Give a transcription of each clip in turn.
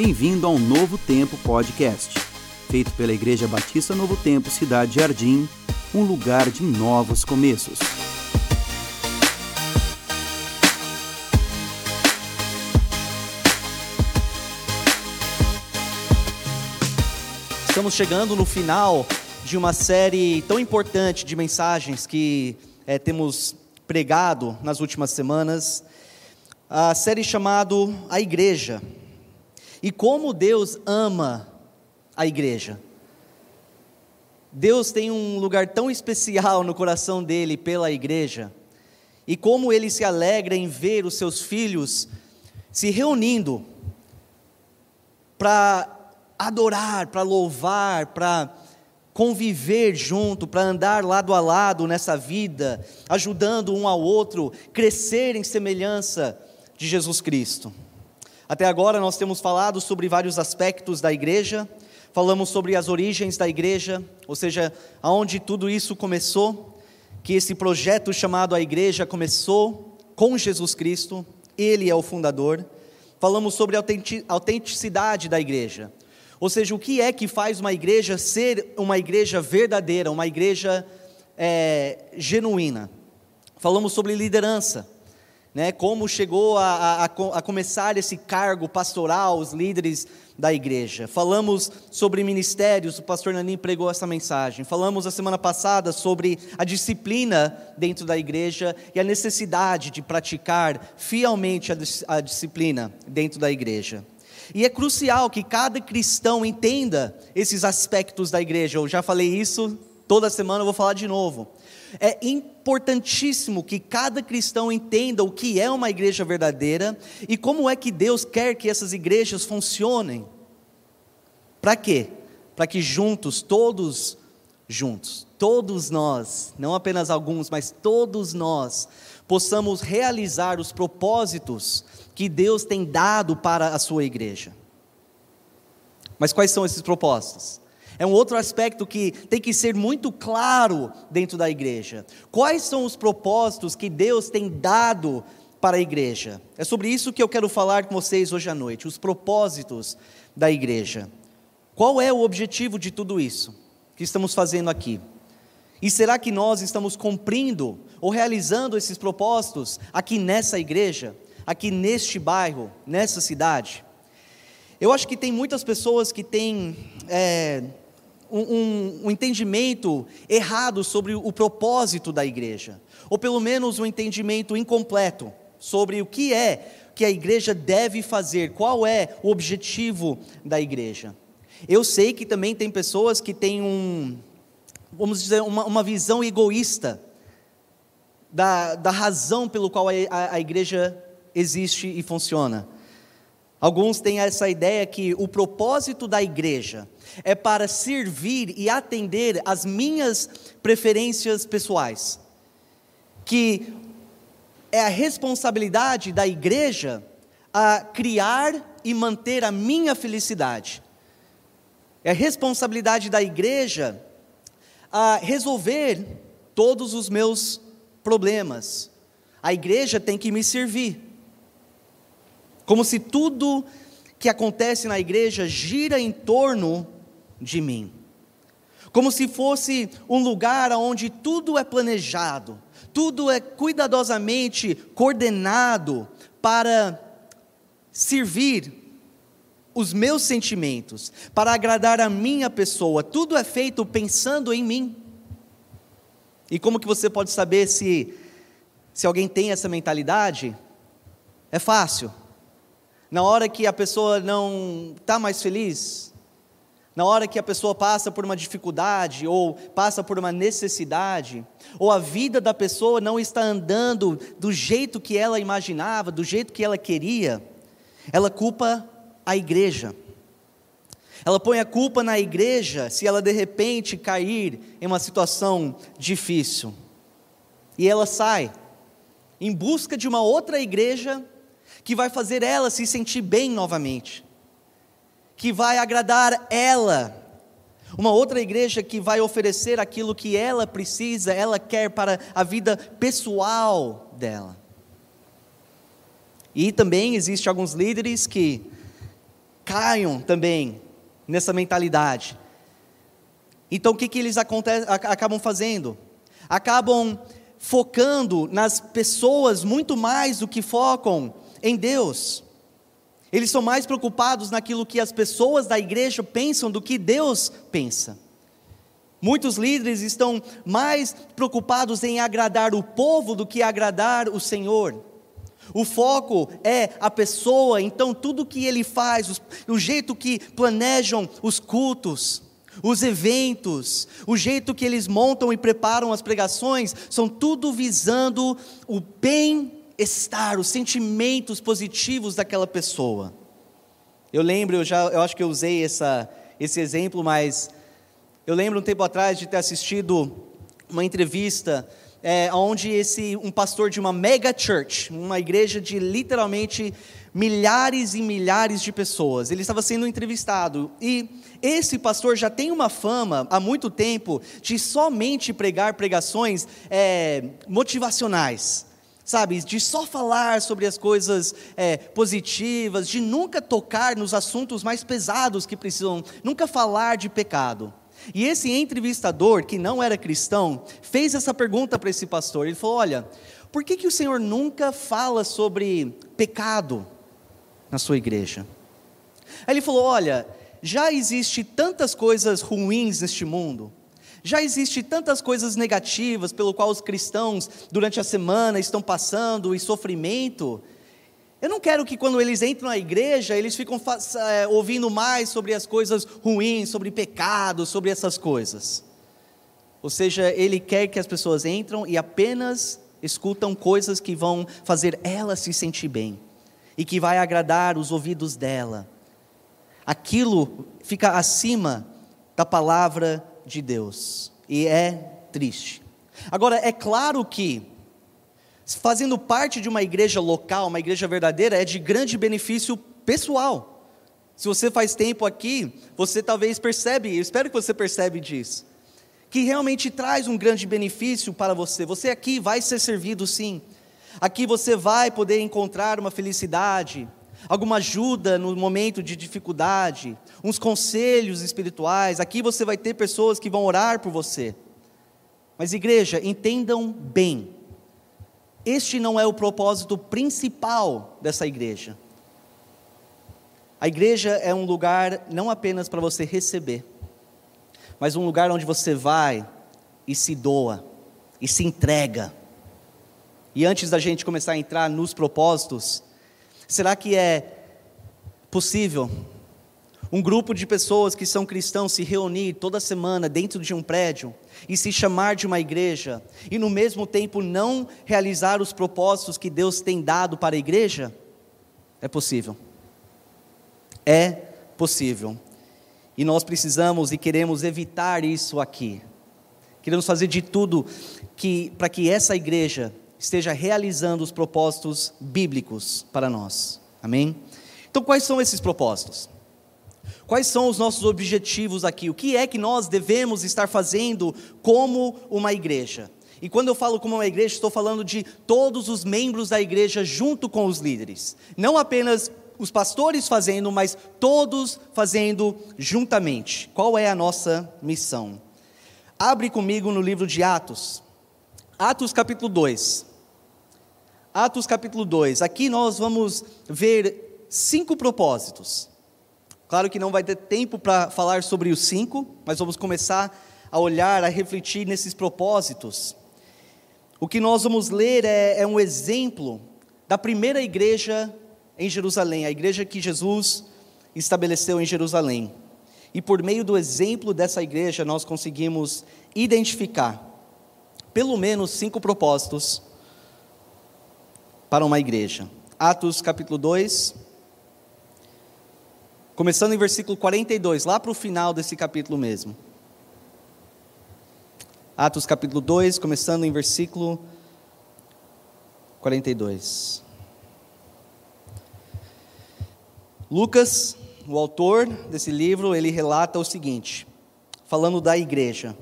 Bem-vindo ao Novo Tempo Podcast, feito pela Igreja Batista Novo Tempo Cidade Jardim, um lugar de novos começos. Estamos chegando no final de uma série tão importante de mensagens que é, temos pregado nas últimas semanas, a série chamado A Igreja. E como Deus ama a igreja. Deus tem um lugar tão especial no coração dele pela igreja. E como ele se alegra em ver os seus filhos se reunindo para adorar, para louvar, para conviver junto, para andar lado a lado nessa vida, ajudando um ao outro, crescer em semelhança de Jesus Cristo. Até agora nós temos falado sobre vários aspectos da igreja, falamos sobre as origens da igreja, ou seja, aonde tudo isso começou, que esse projeto chamado a igreja começou com Jesus Cristo, ele é o fundador. Falamos sobre a autenticidade da igreja, ou seja, o que é que faz uma igreja ser uma igreja verdadeira, uma igreja é, genuína. Falamos sobre liderança, né, como chegou a, a, a, começar esse cargo pastoral, os líderes da igreja. Falamos sobre ministérios, o pastor Nanim pregou essa mensagem. Falamos a semana passada sobre a disciplina dentro da igreja e a necessidade de praticar fielmente a, disciplina dentro da igreja. E é crucial que cada cristão entenda esses aspectos da igreja. Eu já falei isso, toda semana eu vou falar de novo. É importantíssimo que cada cristão entenda o que é uma igreja verdadeira e como é que Deus quer que essas igrejas funcionem. Para quê? Para que juntos, todos juntos, todos nós, não apenas alguns, mas todos nós, possamos realizar os propósitos que Deus tem dado para a sua igreja. Mas quais são esses propósitos? É um outro aspecto que tem que ser muito claro dentro da igreja. Quais são os propósitos que Deus tem dado para a igreja? É sobre isso que eu quero falar com vocês hoje à noite, os propósitos da igreja. Qual é o objetivo de tudo isso que estamos fazendo aqui? E será que nós estamos cumprindo ou realizando esses propósitos aqui nessa igreja? aqui neste bairro, nessa cidade. Eu acho que tem muitas pessoas que têm é, um, um, entendimento errado sobre o propósito da igreja, ou pelo menos um entendimento incompleto sobre o que é que a igreja deve fazer, qual é o objetivo da igreja. Eu sei que também tem pessoas que têm um, vamos dizer, uma, uma visão egoísta da, da razão pelo qual a, a, a igreja existe e funciona. Alguns têm essa ideia que o propósito da igreja é para servir e atender às minhas preferências pessoais. Que é a responsabilidade da igreja a criar e manter a minha felicidade. É a responsabilidade da igreja a resolver todos os meus problemas. A igreja tem que me servir. Como se tudo que acontece na igreja gira em torno de mim. Como se fosse um lugar onde tudo é planejado, tudo é cuidadosamente coordenado para servir os meus sentimentos, para agradar a minha pessoa. Tudo é feito pensando em mim. E como que você pode saber se se alguém tem essa mentalidade? É fácil. Na hora que a pessoa não está mais feliz, na hora que a pessoa passa por uma dificuldade ou passa por uma necessidade, ou a vida da pessoa não está andando do jeito que ela imaginava, do jeito que ela queria, ela culpa a igreja. Ela põe a culpa na igreja se ela de repente cair em uma situação difícil. E ela sai em busca de uma outra igreja que vai fazer ela se sentir bem novamente, que vai agradar ela. Uma outra igreja que vai oferecer aquilo que ela precisa, ela quer para a vida pessoal dela. E também existe alguns líderes que caiam também nessa mentalidade. Então o que, que eles acabam fazendo? Acabam focando nas pessoas muito mais do que focam em Deus. Eles são mais preocupados naquilo que as pessoas da igreja pensam do que Deus pensa. Muitos líderes estão mais preocupados em agradar o povo do que agradar o Senhor. O foco é a pessoa, então tudo que ele faz, o jeito que planejam os cultos, os eventos, o jeito que eles montam e preparam as pregações, são tudo visando o bem-estar, os sentimentos positivos daquela pessoa. Eu lembro, eu já, eu acho que eu usei essa, esse exemplo, mas eu lembro um tempo atrás de ter assistido uma entrevista é, onde esse um pastor de uma mega church, uma igreja de literalmente milhares e milhares de pessoas, ele estava sendo entrevistado e esse pastor já tem uma fama há muito tempo de somente pregar pregações é, motivacionais, sabe, de só falar sobre as coisas é, positivas, de nunca tocar nos assuntos mais pesados que precisam, nunca falar de pecado. E esse entrevistador, que não era cristão, fez essa pergunta para esse pastor. Ele falou: Olha, por que, que o Senhor nunca fala sobre pecado na sua igreja? Aí ele falou: Olha, já existe tantas coisas ruins neste mundo, já existe tantas coisas negativas pelo qual os cristãos durante a semana estão passando e sofrimento. Eu não quero que quando eles entram na igreja, eles ficam é, ouvindo mais sobre as coisas ruins, sobre pecado, sobre essas coisas. Ou seja, ele quer que as pessoas entram e apenas escutam coisas que vão fazer ela se sentir bem e que vai agradar os ouvidos dela aquilo fica acima da palavra de Deus. E é triste. Agora, é claro que, fazendo parte de uma igreja local, uma igreja verdadeira, é de grande benefício pessoal. Se você faz tempo aqui, você talvez percebe, eu espero que você percebe disso, que realmente traz um grande benefício para você. Você aqui vai ser servido sim. Aqui você vai poder encontrar uma felicidade, alguma ajuda no momento de dificuldade, uns conselhos espirituais. Aqui você vai ter pessoas que vão orar por você. Mas, igreja, entendam bem: este não é o propósito principal dessa igreja. A igreja é um lugar não apenas para você receber, mas um lugar onde você vai e se doa, e se entrega. E antes da gente começar a entrar nos propósitos, Será que é possível um grupo de pessoas que são cristãos se reunir toda semana dentro de um prédio e se chamar de uma igreja e no mesmo tempo não realizar os propósitos que Deus tem dado para a igreja? É possível. É possível. E nós precisamos e queremos evitar isso aqui. Queremos fazer de tudo que para que essa igreja esteja realizando os propósitos bíblicos para nós. Amém? Então, quais são esses propósitos? Quais são os nossos objetivos aqui? O que é que nós devemos estar fazendo como uma igreja? E quando eu falo como uma igreja, estou falando de todos os membros da igreja junto com os líderes. Não apenas os pastores fazendo, mas todos fazendo juntamente. Qual é a nossa missão? Abre comigo no livro de Atos. Atos capítulo 2. Atos capítulo 2. Aqui nós vamos ver cinco propósitos. Claro que não vai ter tempo para falar sobre os cinco, mas vamos começar a olhar, a refletir nesses propósitos. O que nós vamos ler é, é um exemplo da primeira igreja em Jerusalém, a igreja que Jesus estabeleceu em Jerusalém. E por meio do exemplo dessa igreja, nós conseguimos identificar pelo menos cinco propósitos para uma igreja. Atos capítulo 2, começando em versículo 42, lá para o final desse capítulo mesmo. Atos capítulo 2, começando em versículo 42. Lucas, o autor desse livro, ele relata o seguinte, falando da igreja.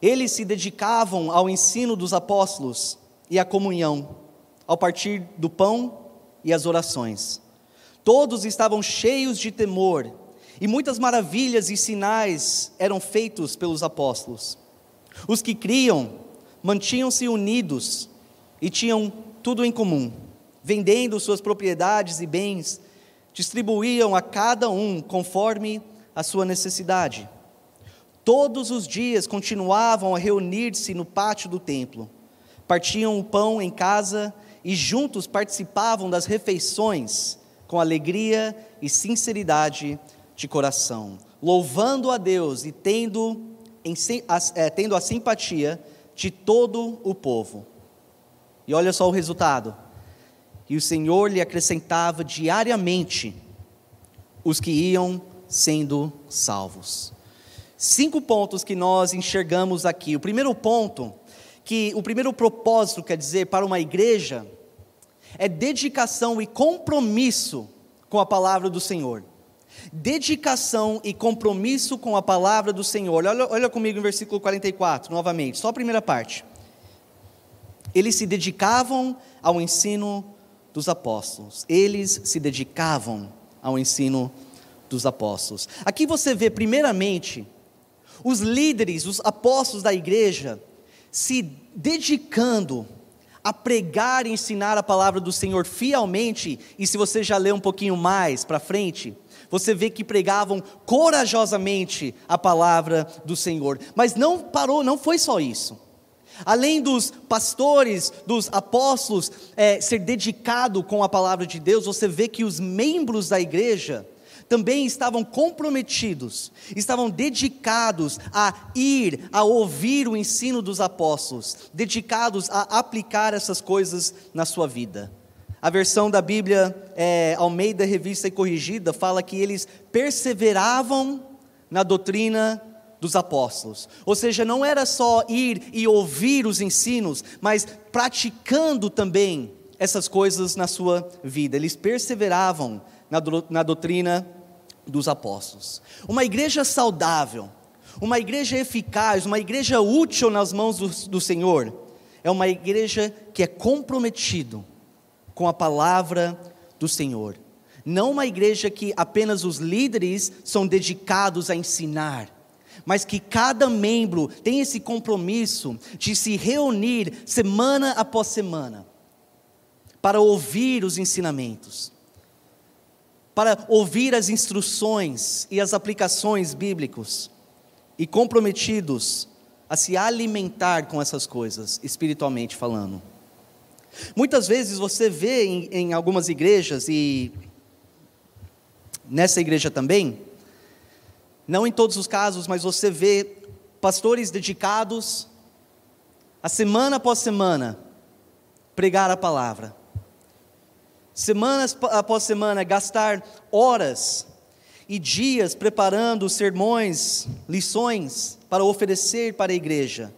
Eles se dedicavam ao ensino dos apóstolos e à comunhão ao partir do pão e as orações. Todos estavam cheios de temor, e muitas maravilhas e sinais eram feitos pelos apóstolos. Os que criam mantinham-se unidos e tinham tudo em comum, vendendo suas propriedades e bens, distribuíam a cada um conforme a sua necessidade. Todos os dias continuavam a reunir-se no pátio do templo, partiam o pão em casa e juntos participavam das refeições com alegria e sinceridade de coração, louvando a Deus e tendo, em, é, tendo a simpatia de todo o povo. E olha só o resultado. E o Senhor lhe acrescentava diariamente os que iam sendo salvos. Cinco pontos que nós enxergamos aqui. O primeiro ponto, que o primeiro propósito, quer dizer, para uma igreja, é dedicação e compromisso com a palavra do Senhor. Dedicação e compromisso com a palavra do Senhor. Olha, olha comigo em versículo 44, novamente, só a primeira parte. Eles se dedicavam ao ensino dos apóstolos. Eles se dedicavam ao ensino dos apóstolos. Aqui você vê, primeiramente, os líderes, os apóstolos da igreja, se dedicando a pregar e ensinar a palavra do Senhor fielmente, e se você já lê um pouquinho mais para frente, você vê que pregavam corajosamente a palavra do Senhor. Mas não parou, não foi só isso. Além dos pastores, dos apóstolos é, ser dedicado com a palavra de Deus, você vê que os membros da igreja também estavam comprometidos, estavam dedicados a ir, a ouvir o ensino dos apóstolos, dedicados a aplicar essas coisas na sua vida. A versão da Bíblia é, Almeida Revista e Corrigida fala que eles perseveravam na doutrina dos apóstolos. Ou seja, não era só ir e ouvir os ensinos, mas praticando também essas coisas na sua vida. Eles perseveravam na, na doutrina dos apóstolos. Uma igreja saudável, uma igreja eficaz, uma igreja útil nas mãos do, do Senhor, é uma igreja que é comprometido com a palavra do Senhor. Não uma igreja que apenas os líderes são dedicados a ensinar, mas que cada membro tem esse compromisso de se reunir semana após semana para ouvir os ensinamentos para ouvir as instruções e as aplicações bíblicos e comprometidos a se alimentar com essas coisas, espiritualmente falando. Muitas vezes você vê em, em algumas igrejas e nessa igreja também, não em todos os casos, mas você vê pastores dedicados a semana após semana pregar a palavra semanas após semana, gastar horas e dias preparando sermões, lições para oferecer para a igreja.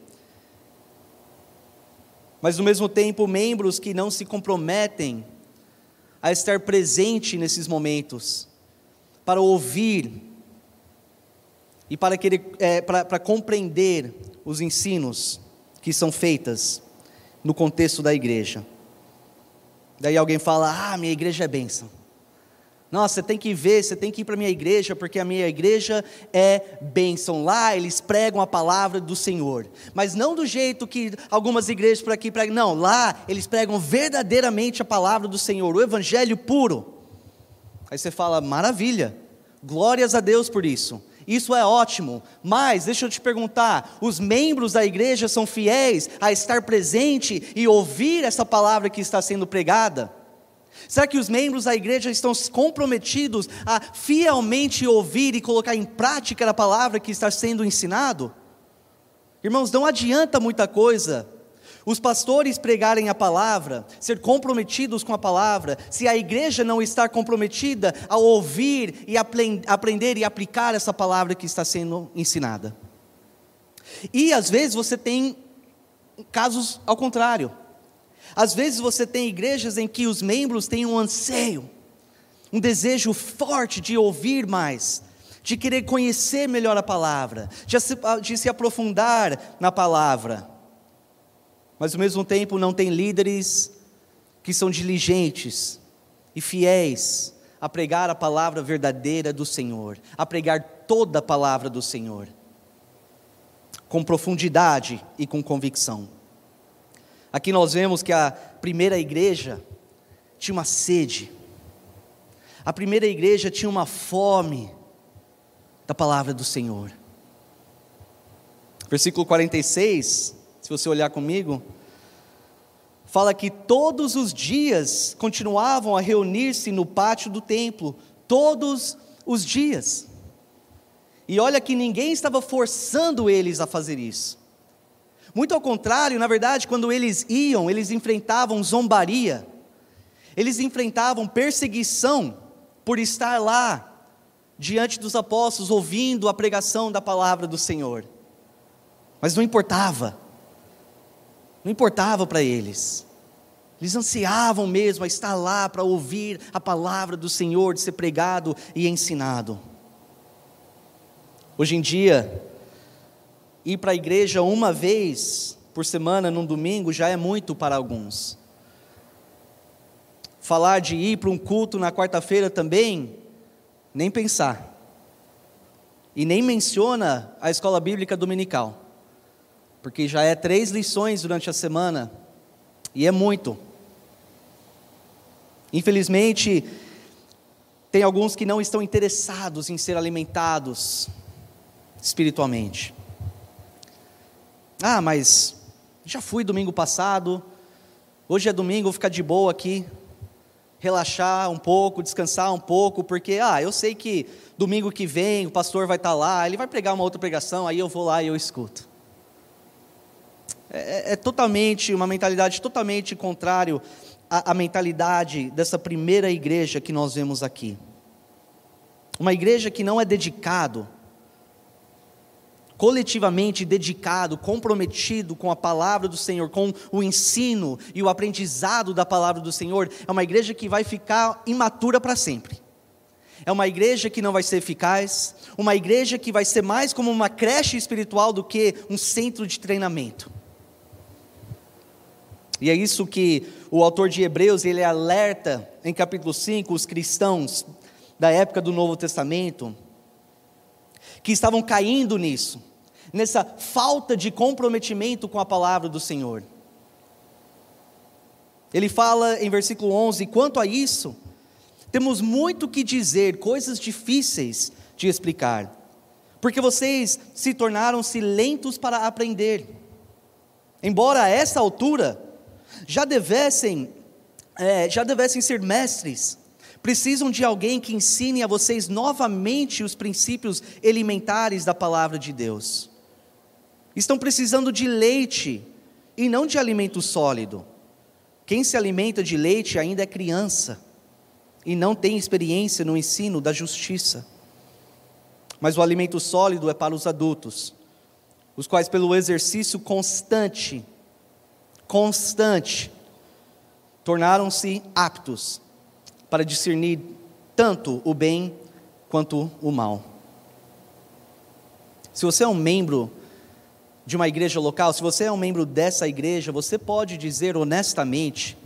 Mas, ao mesmo tempo, membros que não se comprometem a estar presente nesses momentos, para ouvir e para, querer, é, para, para compreender os ensinos que são feitas no contexto da igreja. Daí alguém fala: Ah, minha igreja é bênção. Nossa, você tem que ver, você tem que ir para a minha igreja, porque a minha igreja é bênção. Lá eles pregam a palavra do Senhor. Mas não do jeito que algumas igrejas por aqui pregam. Não, lá eles pregam verdadeiramente a palavra do Senhor, o evangelho puro. Aí você fala: maravilha, glórias a Deus por isso. Isso é ótimo, mas deixa eu te perguntar: os membros da igreja são fiéis a estar presente e ouvir essa palavra que está sendo pregada? Será que os membros da igreja estão comprometidos a fielmente ouvir e colocar em prática a palavra que está sendo ensinado? Irmãos, não adianta muita coisa os pastores pregarem a palavra, ser comprometidos com a palavra, se a igreja não está comprometida a ouvir e aprender e aplicar essa palavra que está sendo ensinada. E às vezes você tem casos ao contrário. Às vezes você tem igrejas em que os membros têm um anseio, um desejo forte de ouvir mais, de querer conhecer melhor a palavra, de se aprofundar na palavra mas ao mesmo tempo não tem líderes que são diligentes e fiéis a pregar a palavra verdadeira do Senhor, a pregar toda a palavra do Senhor, com profundidade e com convicção. Aqui nós vemos que a primeira igreja tinha uma sede, a primeira igreja tinha uma fome da palavra do Senhor. Versículo 46, se você olhar comigo, fala que todos os dias continuavam a reunir-se no pátio do templo, todos os dias. E olha que ninguém estava forçando eles a fazer isso. Muito ao contrário, na verdade, quando eles iam, eles enfrentavam zombaria, eles enfrentavam perseguição por estar lá, diante dos apóstolos, ouvindo a pregação da palavra do Senhor. Mas não importava, não importava para eles. Eles ansiavam mesmo a estar lá para ouvir a palavra do Senhor, de ser pregado e ensinado. Hoje em dia, ir para a igreja uma vez por semana, num domingo, já é muito para alguns. Falar de ir para um culto na quarta-feira também, nem pensar. E nem menciona a escola bíblica dominical porque já é três lições durante a semana, e é muito. Infelizmente, tem alguns que não estão interessados em ser alimentados espiritualmente. Ah, mas já fui domingo passado, hoje é domingo, vou ficar de boa aqui, relaxar um pouco, descansar um pouco, porque, ah, eu sei que domingo que vem o pastor vai estar lá, ele vai pregar uma outra pregação, aí eu vou lá e eu escuto é, é totalmente, uma mentalidade totalmente contrário à, à mentalidade dessa primeira igreja que nós vemos aqui. Uma igreja que não é dedicado, coletivamente dedicado, comprometido com a palavra do Senhor, com o ensino e o aprendizado da palavra do Senhor, é uma igreja que vai ficar imatura para sempre. É uma igreja que não vai ser eficaz, uma igreja que vai ser mais como uma creche espiritual do que um centro de treinamento. E é isso que o autor de Hebreus, ele alerta em capítulo 5 os cristãos da época do Novo Testamento que estavam caindo nisso, nessa falta de comprometimento com a palavra do Senhor. Ele fala em versículo 11: quanto a isso, temos muito que dizer, coisas difíceis de explicar, porque vocês se tornaram-se lentos para aprender. Embora a essa altura já devessem, é, já devessem ser mestres, precisam de alguém que ensine a vocês novamente os princípios elementares da palavra de Deus. Estão precisando de leite e não de alimento sólido. Quem se alimenta de leite ainda é criança e não tem experiência no ensino da justiça. Mas o alimento sólido é para os adultos, os quais, pelo exercício constante constante, tornaram-se aptos para discernir tanto o bem quanto o mal. Se você é um membro de uma igreja local, se você é um membro dessa igreja, você pode dizer honestamente,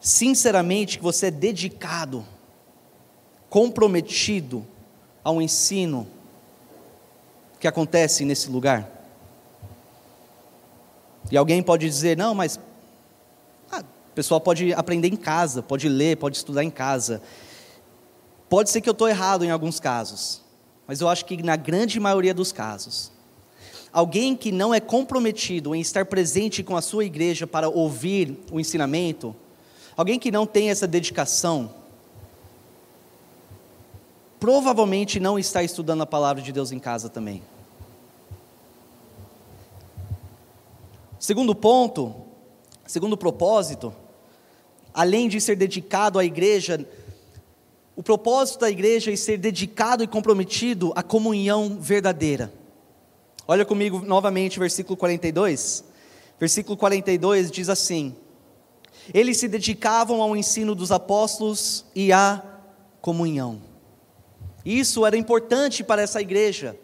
sinceramente, que você é dedicado, comprometido ao ensino que acontece nesse lugar? E alguém pode dizer: não, mas ah, o pessoal pode aprender em casa, pode ler, pode estudar em casa. Pode ser que eu estou errado em alguns casos, mas eu acho que na grande maioria dos casos, alguém que não é comprometido em estar presente com a sua igreja para ouvir o ensinamento, alguém que não tem essa dedicação, provavelmente não está estudando a palavra de Deus em casa também. Segundo ponto, segundo propósito, além de ser dedicado à igreja, o propósito da igreja é ser dedicado e comprometido à comunhão verdadeira. Olha comigo novamente versículo 42. Versículo 42 diz assim: Eles se dedicavam ao ensino dos apóstolos e à comunhão. Isso era importante para essa igreja.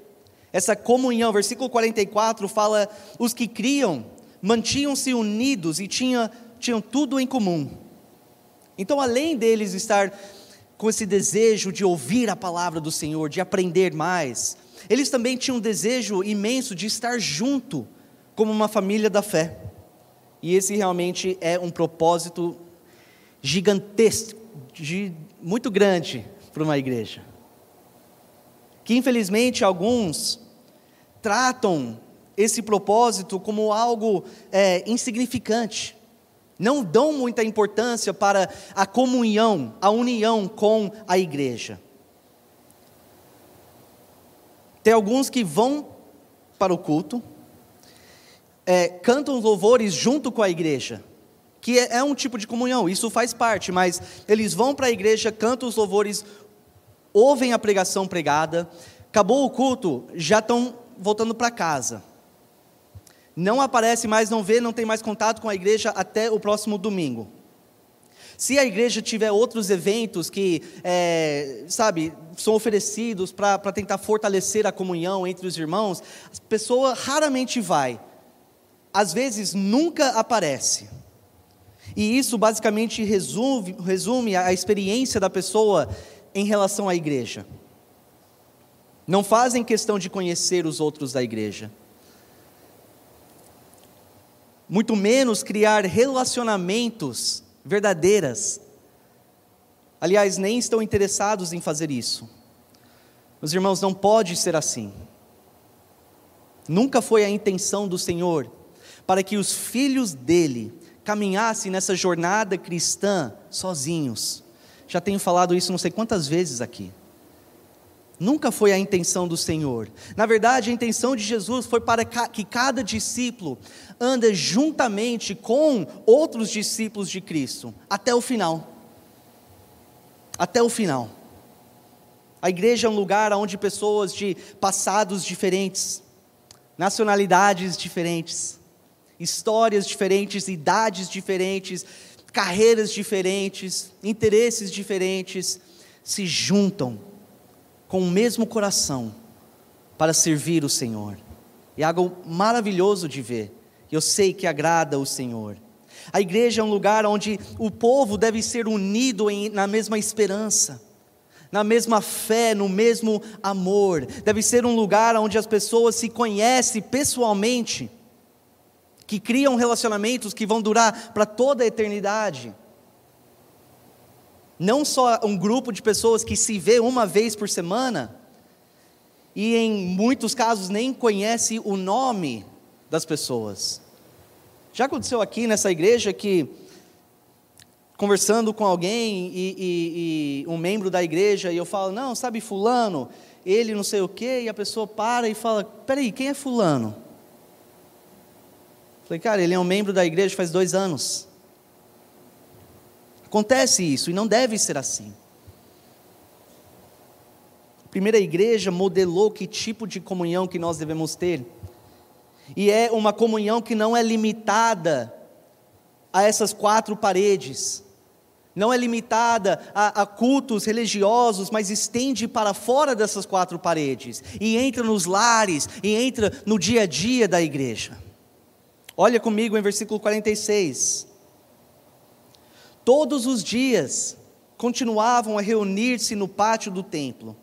Essa comunhão, versículo 44 fala: os que criam mantinham-se unidos e tinha, tinham tudo em comum. Então, além deles estar com esse desejo de ouvir a palavra do Senhor, de aprender mais. Eles também tinham um desejo imenso de estar junto, como uma família da fé. E esse realmente é um propósito gigantesco, muito grande para uma igreja. Que infelizmente alguns tratam esse propósito como algo é, insignificante, não dão muita importância para a comunhão, a união com a igreja. Tem alguns que vão para o culto, é, cantam louvores junto com a igreja, que é, é um tipo de comunhão, isso faz parte, mas eles vão para a igreja, cantam os louvores, ouvem a pregação pregada, acabou o culto, já estão voltando para casa. Não aparece mais, não vê, não tem mais contato com a igreja até o próximo domingo. Se a igreja tiver outros eventos que, é, sabe, são oferecidos para tentar fortalecer a comunhão entre os irmãos, a pessoa raramente vai. Às vezes nunca aparece. E isso basicamente resume, resume a experiência da pessoa em relação à igreja. Não fazem questão de conhecer os outros da igreja. Muito menos criar relacionamentos verdadeiras. Aliás, nem estão interessados em fazer isso. Meus irmãos, não pode ser assim. Nunca foi a intenção do Senhor para que os filhos dele caminhassem nessa jornada cristã sozinhos. Já tenho falado isso não sei quantas vezes aqui. Nunca foi a intenção do Senhor. Na verdade, a intenção de Jesus foi para que cada discípulo ande juntamente com outros discípulos de Cristo, até o final. Até o final. A igreja é um lugar onde pessoas de passados diferentes, nacionalidades diferentes, histórias diferentes, idades diferentes, carreiras diferentes, interesses diferentes, se juntam com o mesmo coração para servir o Senhor. É algo maravilhoso de ver. Eu sei que agrada o Senhor. A igreja é um lugar onde o povo deve ser unido em, na mesma esperança, na mesma fé, no mesmo amor. Deve ser um lugar onde as pessoas se conhecem pessoalmente, que criam relacionamentos que vão durar para toda a eternidade. Não só um grupo de pessoas que se vê uma vez por semana, e em muitos casos nem conhece o nome das pessoas. Já aconteceu aqui nessa igreja que, conversando com alguém e, e, e um membro da igreja, e eu falo, não, sabe fulano, ele não sei o quê, e a pessoa para e fala, peraí, quem é fulano? Falei, cara, ele é um membro da igreja faz dois anos. Acontece isso e não deve ser assim. A primeira igreja modelou que tipo de comunhão que nós devemos ter. E é uma comunhão que não é limitada a essas quatro paredes. Não é limitada a, a cultos religiosos, mas estende para fora dessas quatro paredes. E entra nos lares, e entra no dia a dia da igreja. Olha comigo em versículo 46. Todos os dias continuavam a reunir-se no pátio do templo.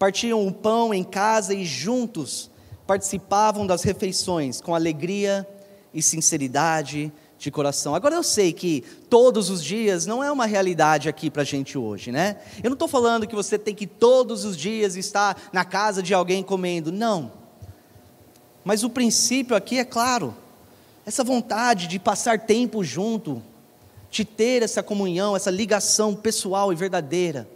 Partiam o pão em casa e juntos participavam das refeições com alegria e sinceridade de coração. Agora eu sei que todos os dias não é uma realidade aqui para a gente hoje, né? Eu não estou falando que você tem que todos os dias estar na casa de alguém comendo, não. Mas o princípio aqui é claro, essa vontade de passar tempo junto, de ter essa comunhão, essa ligação pessoal e verdadeira.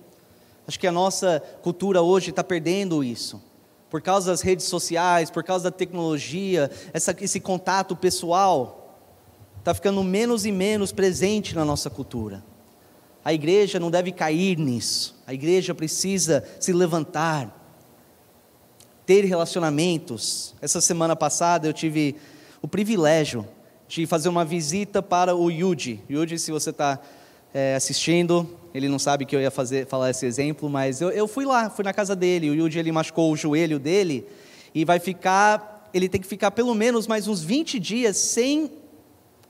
Acho que a nossa cultura hoje está perdendo isso. Por causa das redes sociais, por causa da tecnologia, essa, esse contato pessoal está ficando menos e menos presente na nossa cultura. A igreja não deve cair nisso. A igreja precisa se levantar, ter relacionamentos. Essa semana passada eu tive o privilégio de fazer uma visita para o Yuji. Yuji, se você está é, assistindo, ele não sabe que eu ia fazer, falar esse exemplo, mas eu, eu fui lá, fui na casa dele. O Yuji ele machucou o joelho dele e vai ficar, ele tem que ficar pelo menos mais uns 20 dias sem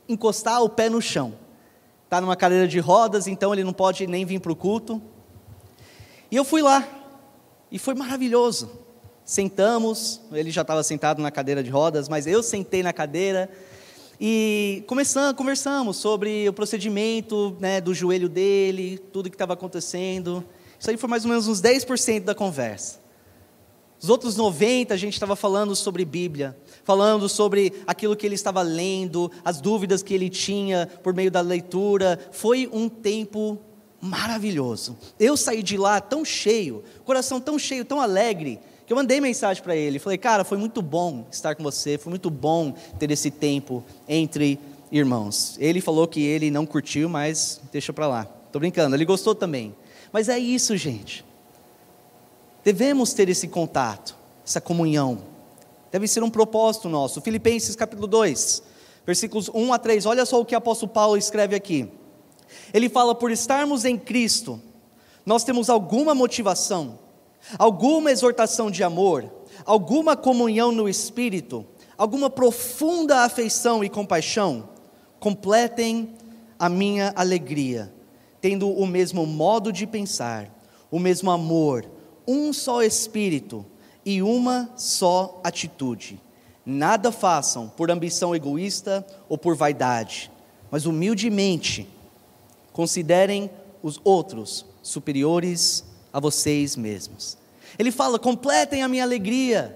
encostar o pé no chão. Está numa cadeira de rodas, então ele não pode nem vir para o culto. E eu fui lá, e foi maravilhoso. Sentamos, ele já estava sentado na cadeira de rodas, mas eu sentei na cadeira e começamos, conversamos sobre o procedimento né, do joelho dele, tudo que estava acontecendo. Isso aí foi mais ou menos uns 10% da conversa. Os outros 90% a gente estava falando sobre Bíblia, falando sobre aquilo que ele estava lendo, as dúvidas que ele tinha por meio da leitura. Foi um tempo maravilhoso. Eu saí de lá tão cheio, coração tão cheio, tão alegre, que eu mandei mensagem para ele, falei, cara, foi muito bom estar com você, foi muito bom ter esse tempo entre irmãos. Ele falou que ele não curtiu, mas deixa para lá. Tô brincando, ele gostou também. Mas é isso, gente. Devemos ter esse contato, essa comunhão. Deve ser um propósito nosso. Filipenses capítulo 2, versículos 1 a 3. Olha só o que o apóstolo Paulo escreve aqui. Ele fala: Por estarmos em Cristo, nós temos alguma motivação alguma exortação de amor, alguma comunhão no espírito, alguma profunda afeição e compaixão, completem a minha alegria, tendo o mesmo modo de pensar, o mesmo amor, um só espírito e uma só atitude. Nada façam por ambição egoísta ou por vaidade, mas humildemente considerem os outros superiores a vocês mesmos. Ele fala: completem a minha alegria.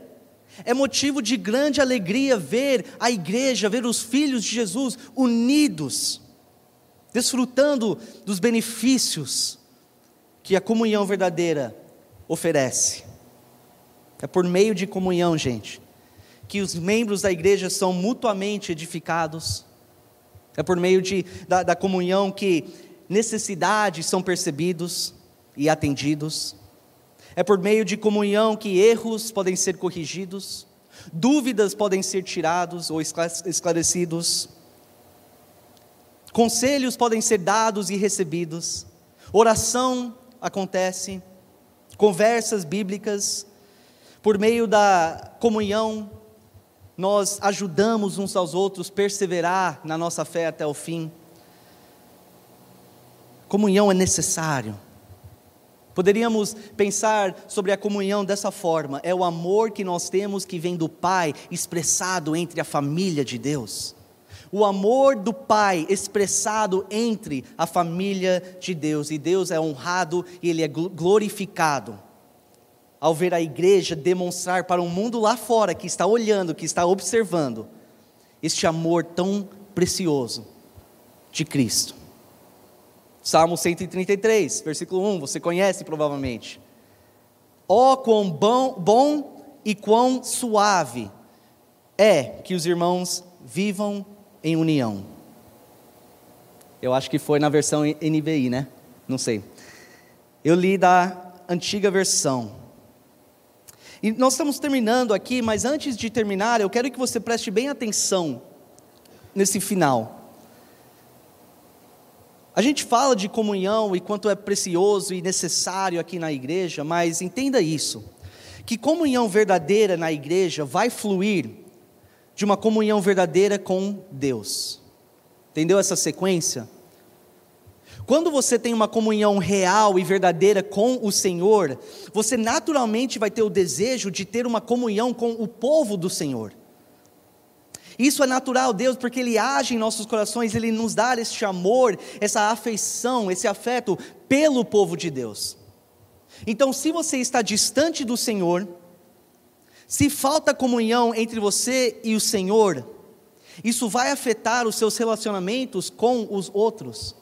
É motivo de grande alegria ver a igreja, ver os filhos de Jesus unidos, desfrutando dos benefícios que a comunhão verdadeira oferece. É por meio de comunhão, gente, que os membros da igreja são mutuamente edificados. É por meio de, da, da comunhão que necessidades são percebidos e atendidos. É por meio de comunhão que erros podem ser corrigidos, dúvidas podem ser tirados ou esclarecidos, conselhos podem ser dados e recebidos, oração acontece, conversas bíblicas, por meio da comunhão, nós ajudamos uns aos outros perseverar na nossa fé até o fim. Comunhão é necessário. Poderíamos pensar sobre a comunhão dessa forma: é o amor que nós temos que vem do Pai, expressado entre a família de Deus. O amor do Pai expressado entre a família de Deus, e Deus é honrado e Ele é glorificado. Ao ver a igreja demonstrar para o um mundo lá fora que está olhando, que está observando, este amor tão precioso de Cristo. Salmo 133, versículo 1, você conhece provavelmente. Ó oh, quão bom, bom e quão suave é que os irmãos vivam em união. Eu acho que foi na versão NVI, né? Não sei. Eu li da antiga versão. E nós estamos terminando aqui, mas antes de terminar, eu quero que você preste bem atenção nesse final. A gente fala de comunhão e quanto é precioso e necessário aqui na igreja, mas entenda isso: que comunhão verdadeira na igreja vai fluir de uma comunhão verdadeira com Deus. Entendeu essa sequência? Quando você tem uma comunhão real e verdadeira com o Senhor, você naturalmente vai ter o desejo de ter uma comunhão com o povo do Senhor. Isso é natural, Deus, porque Ele age em nossos corações, Ele nos dá este amor, essa afeição, esse afeto pelo povo de Deus. Então, se você está distante do Senhor, se falta comunhão entre você e o Senhor, isso vai afetar os seus relacionamentos com os outros.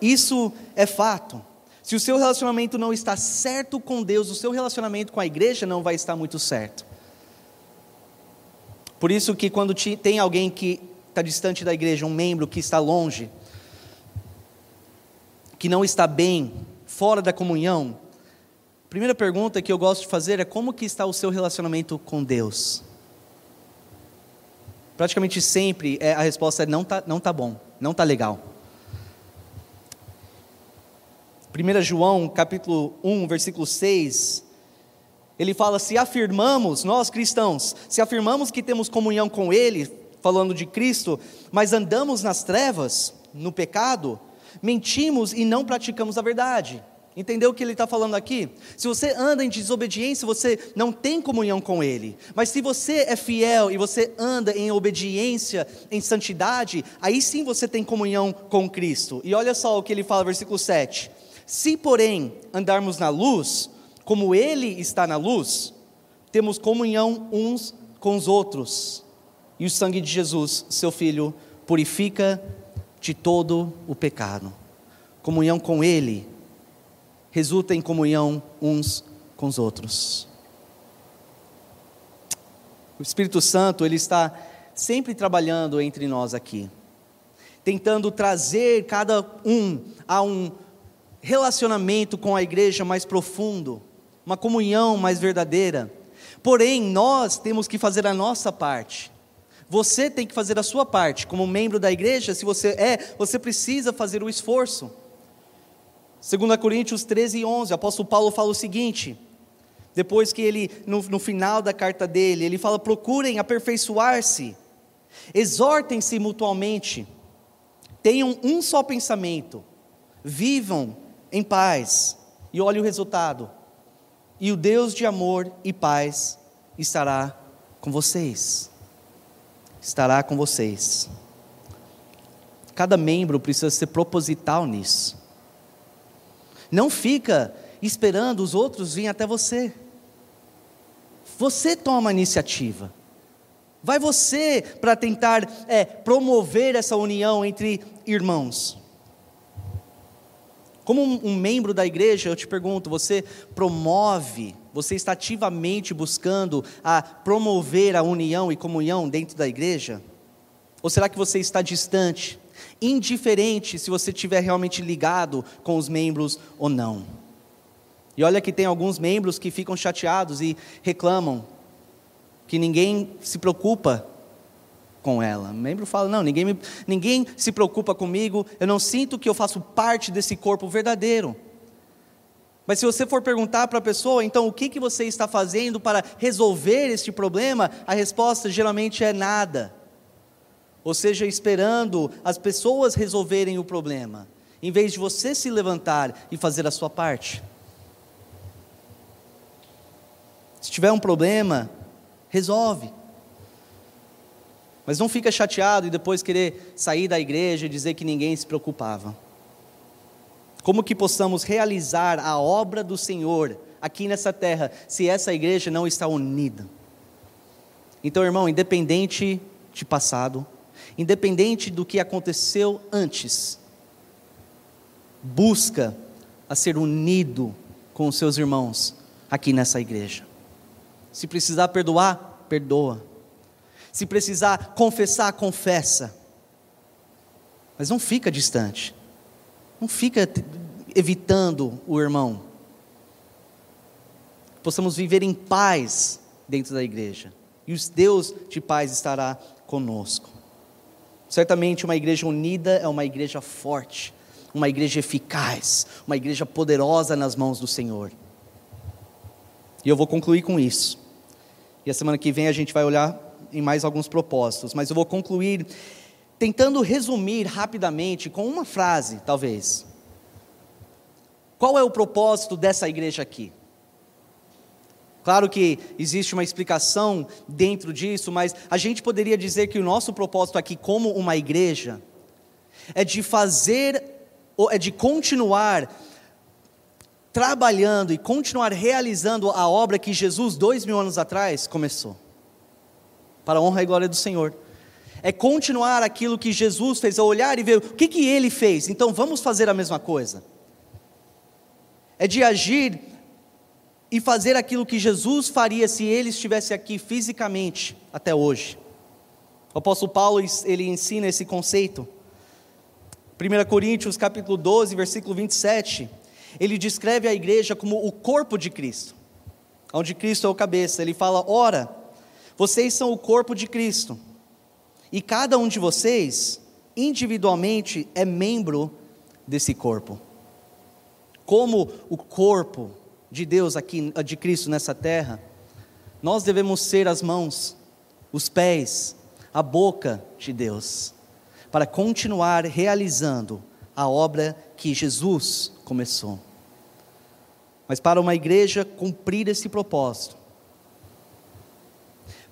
Isso é fato. Se o seu relacionamento não está certo com Deus, o seu relacionamento com a igreja não vai estar muito certo. Por isso que quando tem alguém que está distante da igreja, um membro que está longe, que não está bem, fora da comunhão, a primeira pergunta que eu gosto de fazer é como que está o seu relacionamento com Deus? Praticamente sempre é, a resposta é não está não tá bom, não está legal. 1 João capítulo 1, versículo 6, ele fala: se afirmamos, nós cristãos, se afirmamos que temos comunhão com Ele, falando de Cristo, mas andamos nas trevas, no pecado, mentimos e não praticamos a verdade. Entendeu o que ele está falando aqui? Se você anda em desobediência, você não tem comunhão com Ele. Mas se você é fiel e você anda em obediência, em santidade, aí sim você tem comunhão com Cristo. E olha só o que ele fala, versículo 7. Se, porém, andarmos na luz, como Ele está na luz, temos comunhão uns com os outros. E o sangue de Jesus, seu Filho, purifica de todo o pecado. Comunhão com Ele resulta em comunhão uns com os outros. O Espírito Santo, ele está sempre trabalhando entre nós aqui, tentando trazer cada um a um relacionamento com a igreja mais profundo, uma comunhão mais verdadeira. Porém, nós temos que fazer a nossa parte. Você tem que fazer a sua parte. Como membro da igreja, se você é, você precisa fazer o esforço. 2 Coríntios 13, 11, o apóstolo Paulo fala o seguinte, depois que ele, no, no final da carta dele, ele fala: procurem aperfeiçoar-se, exortem-se mutuamente, tenham um só pensamento, vivam em paz, e olhe o resultado, e o Deus de amor e paz estará com vocês. Estará com vocês. Cada membro precisa ser proposital nisso. Não fica esperando os outros virem até você. Você toma a iniciativa. Vai você para tentar é, promover essa união entre irmãos. Como um, membro da igreja, eu te pergunto: você promove, você está ativamente buscando a promover a união e comunhão dentro da igreja? Ou será que você está distante? indiferente se você estiver realmente ligado com os membros ou não. E olha que tem alguns membros que ficam chateados e reclamam que ninguém se preocupa com ela. O membro fala: Não, ninguém, me, ninguém se preocupa comigo, eu não sinto que eu faço parte desse corpo verdadeiro. Mas se você for perguntar para a pessoa, então o que, que você está fazendo para resolver este problema, a resposta geralmente é nada ou seja, esperando as pessoas resolverem o problema, em vez de você se levantar e fazer a sua parte. Se tiver um problema, resolve. Mas não fica chateado e depois querer sair da igreja e dizer que ninguém se preocupava. Como que possamos realizar a obra do Senhor aqui nessa terra se essa igreja não está unida? Então, irmão, independente de passado, independente do que aconteceu antes, busca a ser unido com os seus irmãos aqui nessa igreja. Se precisar perdoar, perdoa. Se precisar confessar, confessa. Mas não fica distante. Não fica evitando o irmão. Possamos viver em paz dentro da igreja. E o Deus de paz estará conosco. Certamente uma igreja unida é uma igreja forte, uma igreja eficaz, uma igreja poderosa nas mãos do Senhor. E eu vou concluir com isso. E a semana que vem a gente vai olhar em mais alguns propósitos, mas eu vou concluir tentando resumir rapidamente com uma frase, talvez. Qual é o propósito dessa igreja aqui? Claro que existe uma explicação dentro disso, mas a gente poderia dizer que o nosso propósito aqui, como uma igreja, é de fazer, é de continuar trabalhando e continuar realizando a obra que Jesus, dois mil anos atrás, começou, para a honra e glória do Senhor. É continuar aquilo que Jesus fez, é olhar e ver o que, que ele fez, então vamos fazer a mesma coisa. É de agir e fazer aquilo que Jesus faria se ele estivesse aqui fisicamente até hoje. O apóstolo Paulo ele ensina esse conceito. 1 Coríntios capítulo 12, versículo 27, ele descreve a igreja como o corpo de Cristo, onde Cristo é o cabeça. Ele fala: "Ora, vocês são o corpo de Cristo, e cada um de vocês individualmente é membro desse corpo." Como o corpo de Deus aqui, de Cristo nessa terra, nós devemos ser as mãos, os pés, a boca de Deus, para continuar realizando a obra que Jesus começou. Mas para uma igreja cumprir esse propósito,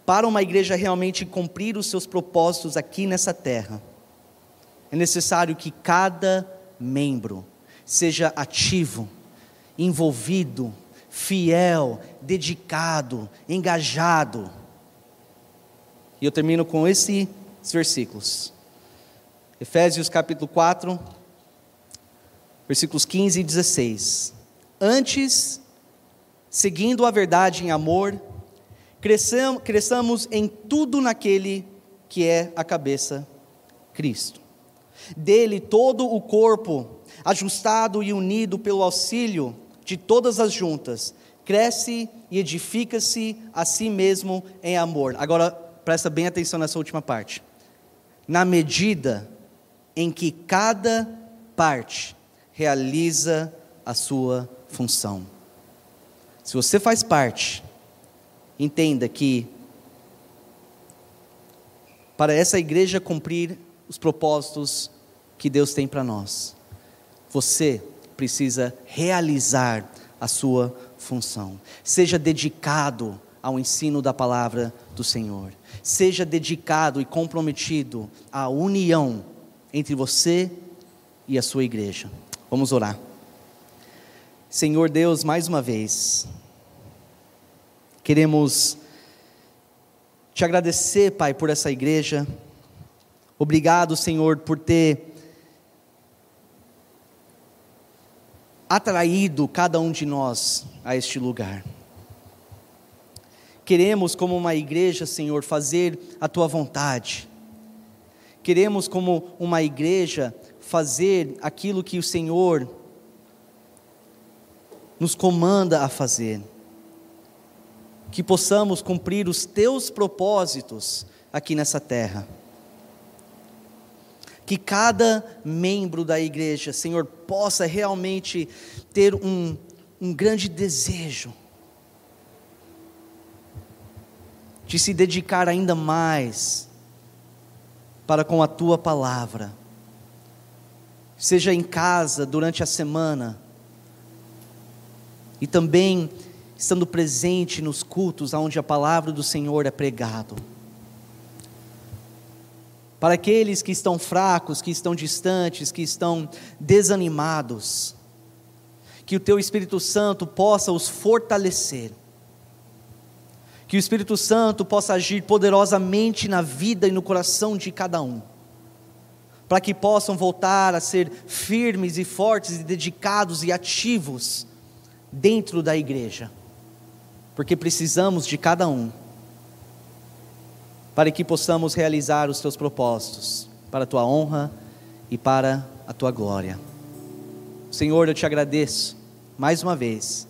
para uma igreja realmente cumprir os seus propósitos aqui nessa terra, é necessário que cada membro seja ativo, envolvido, fiel, dedicado, engajado. E eu termino com esses versículos. Efésios capítulo 4, versículos 15 e 16. Antes, seguindo a verdade em amor, cresçamos, em tudo naquele que é a cabeça, Cristo. Dele todo o corpo, ajustado e unido pelo auxílio de todas as juntas, cresce e edifica-se a si mesmo em amor. Agora, presta bem atenção nessa última parte. Na medida em que cada parte realiza a sua função. Se você faz parte, entenda que para essa igreja cumprir os propósitos que Deus tem para nós, você precisa realizar a sua função. Seja dedicado ao ensino da palavra do Senhor. Seja dedicado e comprometido à união entre você e a sua igreja. Vamos orar. Senhor Deus, mais uma vez, queremos te agradecer, Pai, por essa igreja. Obrigado, Senhor, por ter atraído cada um de nós a este lugar. Queremos, como uma igreja, Senhor, fazer a tua vontade. Queremos, como uma igreja, fazer aquilo que o Senhor nos comanda a fazer. Que possamos cumprir os teus propósitos aqui nessa terra. Que cada membro da igreja, Senhor, possa realmente ter um, um grande desejo de se dedicar ainda mais para com a tua palavra, seja em casa durante a semana, e também estando presente nos cultos onde a palavra do Senhor é pregado. Para aqueles que estão fracos, que estão distantes, que estão desanimados, que o Teu Espírito Santo possa os fortalecer, que o Espírito Santo possa agir poderosamente na vida e no coração de cada um, para que possam voltar a ser firmes e fortes e dedicados e ativos dentro da igreja, porque precisamos de cada um, para que possamos realizar os teus propósitos, para a tua honra e para a tua glória. Senhor, eu te agradeço mais uma vez,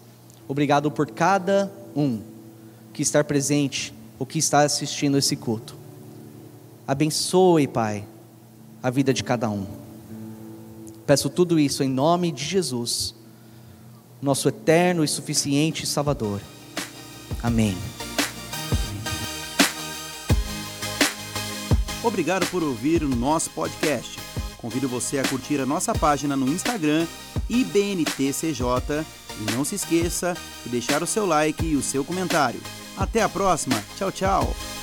obrigado por cada um que está presente ou que está assistindo esse culto. Abençoe, Pai, a vida de cada um. Peço tudo isso em nome de Jesus nosso eterno e suficiente Salvador. Amém. Obrigado por ouvir o nosso podcast. Convido você a curtir a nossa página no Instagram, IBNTCJ, e não se esqueça de deixar o seu like e o seu comentário. Até a próxima. Tchau, tchau.